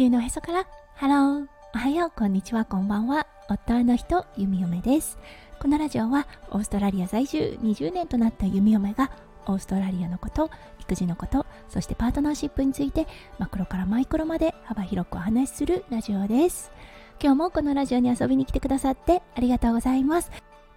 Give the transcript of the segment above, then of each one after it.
球のへそから。ハローおはよう。こんにちは。こんばんは。夫の人。弓嫁です。このラジオはオーストラリア在住。20年となった弓嫁がオーストラリアのこと育児のことそしてパートナーシップについてマクロからマイクロまで幅広くお話しするラジオです。今日もこのラジオに遊びに来てくださってありがとうございます。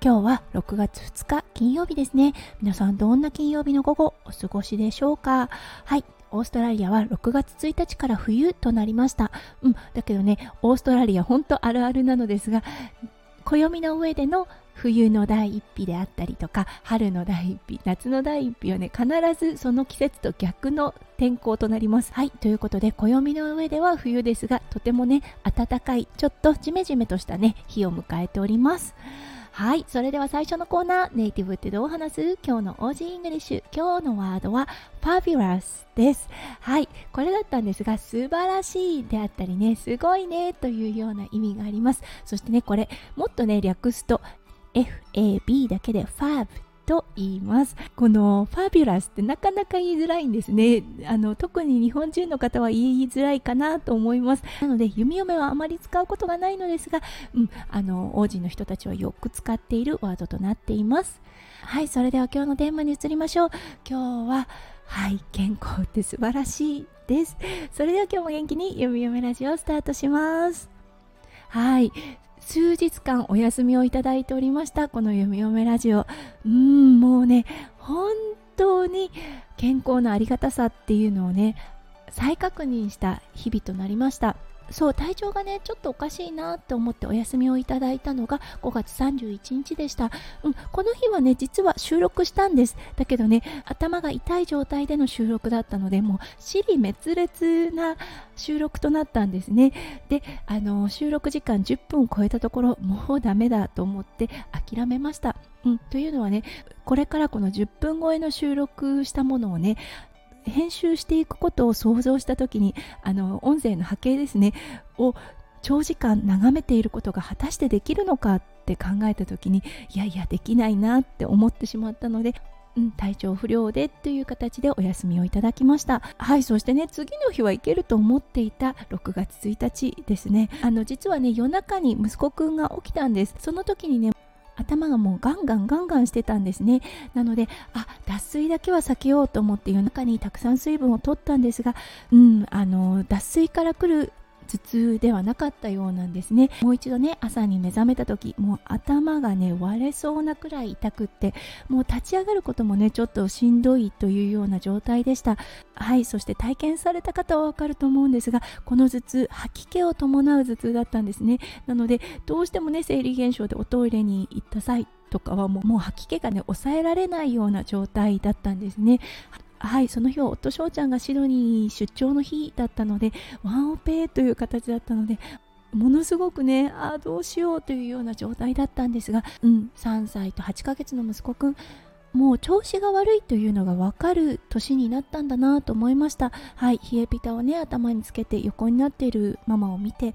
今日は6月2日金曜日ですね。皆さんどんな金曜日の午後お過ごしでしょうか？はい。オーストラリアは6月1日から冬となりました。うん、だけどね、オーストラリア本当あるあるなのですが、暦の上での冬の第一日であったりとか春の第一日夏の第一日はね必ずその季節と逆の天候となりますはいということで暦の上では冬ですがとてもね暖かいちょっとジメジメとしたね日を迎えておりますはい。それでは最初のコーナー、ネイティブってどう話す？今日の Aussie English。今日のワードはファビュラスです。はい。これだったんですが、素晴らしいであったりね、すごいねというような意味があります。そしてね、これ、もっとね、略すと FAB だけで fab と言います。このファビュラスってなかなか言いづらいんですね。あの特に日本人の方は言いづらいかなと思います。なので弓嫁はあまり使うことがないのですが、うん、あの王子の人たちはよく使っているワードとなっています。はいそれでは今日のテーマに移りましょう。今日ははい健康って素晴らしいです。それでは今日も元気に弓嫁ラジオをスタートします。はい。数日間お休みをいただいておりましたこの「読みめラジオ」うんもうね本当に健康のありがたさっていうのをね再確認した日々となりました。そう体調がねちょっとおかしいなって思ってお休みをいただいたのが5月31日でした、うん、この日はね実は収録したんです。だけどね頭が痛い状態での収録だったのでもう尻滅裂な収録となったんですね。であの収録時間10分超えたところもうダメだと思って諦めました。うん、というのはねこれからこの10分超えの収録したものをね編集していくことを想像した時にあの音声の波形ですねを長時間眺めていることが果たしてできるのかって考えた時にいやいやできないなって思ってしまったのでうん、体調不良でという形でお休みをいただきました。はいそしてね次の日は行けると思っていた6月1日ですね。あの実はね夜中に息子くんが起きたんです。その時にね頭がもうガンガンガンガンしてたんですね。なのであ脱水だけは避けようと思って夜中にたくさん水分を取ったんですがうんあの脱水から来る頭痛ではなかったようなんですね。もう一度ね朝に目覚めた時もう頭がね割れそうなくらい痛くってもう立ち上がることもねちょっとしんどいというような状態でした。はいそして体験された方はわかると思うんですがこの頭痛吐き気を伴う頭痛だったんですね。なのでどうしてもね生理現象でおトイレに行った際とかはもうもう吐き気がね抑えられないような状態だったんですね。はいその日は夫翔ちゃんがシドニー出張の日だったのでワンオペという形だったのでものすごくねあどうしようというような状態だったんですが、うん、3歳と8ヶ月の息子くんもう調子が悪いというのが分かる年になったんだなと思いました。はい冷えピタをね頭につけて横になっているママを見て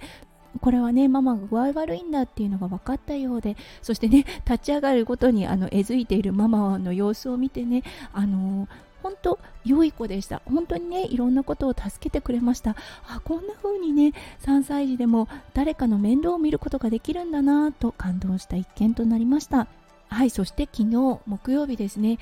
これはねママが具合悪いんだっていうのが分かったようでそしてね立ち上がるごとにあのえずいているママの様子を見てねあの本当良い子でした。本当にねいろんなことを助けてくれました。あこんな風にね3歳児でも誰かの面倒を見ることができるんだなと感動した一件となりました。はいそして昨日木曜日ですね。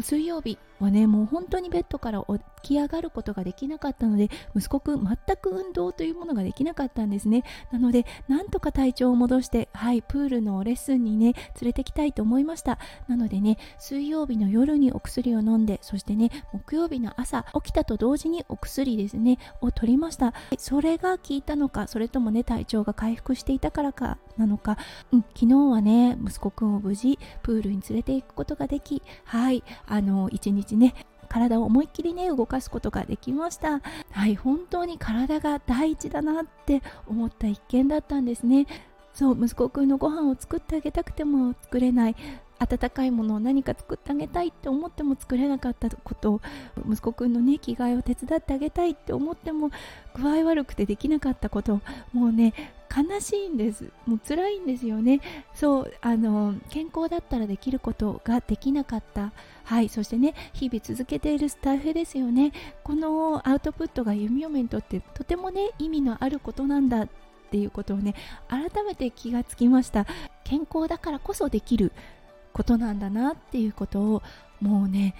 水曜日はねもう本当にベッドから起き上がることができなかったので息子くん全く運動というものができなかったんですね。なのでなんとか体調を戻してはいプールのレッスンにね連れてきたいと思いました。なのでね水曜日の夜にお薬を飲んでそしてね木曜日の朝起きたと同時にお薬ですねを取りました。それが効いたのかそれともね体調が回復していたからか。なのか、うん、昨日はね息子くんを無事プールに連れて行くことができはいあの一日ね体を思いっきりね動かすことができました。はい本当に体が第一だなって思った一件だったんですね。そう息子くんのご飯を作ってあげたくても作れない。温かいものを何か作ってあげたいって思っても作れなかったこと息子くんのね着替えを手伝ってあげたいって思っても具合悪くてできなかったこともうね悲しいんです。もう辛いんですよね。そうあの健康だったらできることができなかった。はいそしてね日々続けているスタッフですよね。このアウトプットが弓嫁にとってとてもね意味のあることなんだっていうことをね改めて気がつきました。健康だからこそできる。ことなんだなっていうことをもうね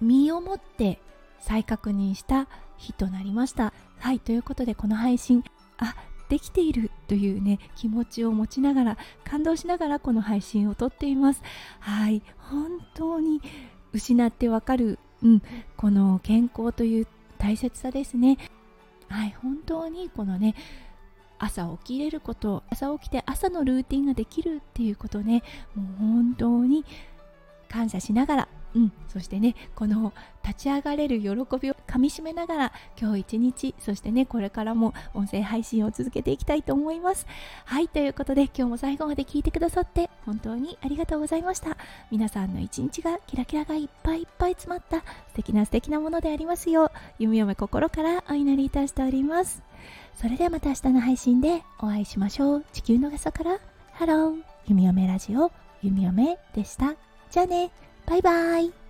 身をもって再確認した日となりました。はいということでこの配信あできているというね気持ちを持ちながら感動しながらこの配信をとっています。はい本当に失ってわかる、うん、この健康という大切さですね。はい本当にこのね朝起きれること朝起きて朝のルーティンができるっていうことね。もう本当に感謝しながら。うん、そしてねこの立ち上がれる喜びをかみしめながら今日一日そしてねこれからも音声配信を続けていきたいと思います。はいということで今日も最後まで聞いてくださって本当にありがとうございました。皆さんの一日がキラキラがいっぱいいっぱい詰まった素敵な素敵なものでありますよう弓嫁心からお祈りいたしております。それではまた明日の配信でお会いしましょう。地球の傘から。 Hello。弓嫁ラジオ。弓嫁でした。じゃあね。 Bye bye。